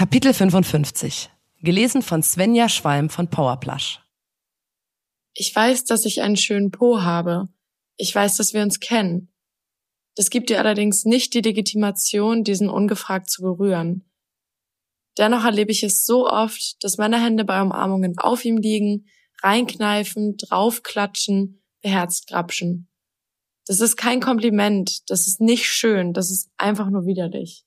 Kapitel 55. Gelesen von Svenja Schwalm von Powerplush. Ich weiß, dass ich einen schönen Po habe. Ich weiß, dass wir uns kennen. Das gibt dir allerdings nicht die Legitimation, diesen ungefragt zu berühren. Dennoch erlebe ich es so oft, dass meine Hände bei Umarmungen auf ihm liegen, reinkneifen, draufklatschen, beherzt grapschen. Das ist kein Kompliment, das ist nicht schön, das ist einfach nur widerlich.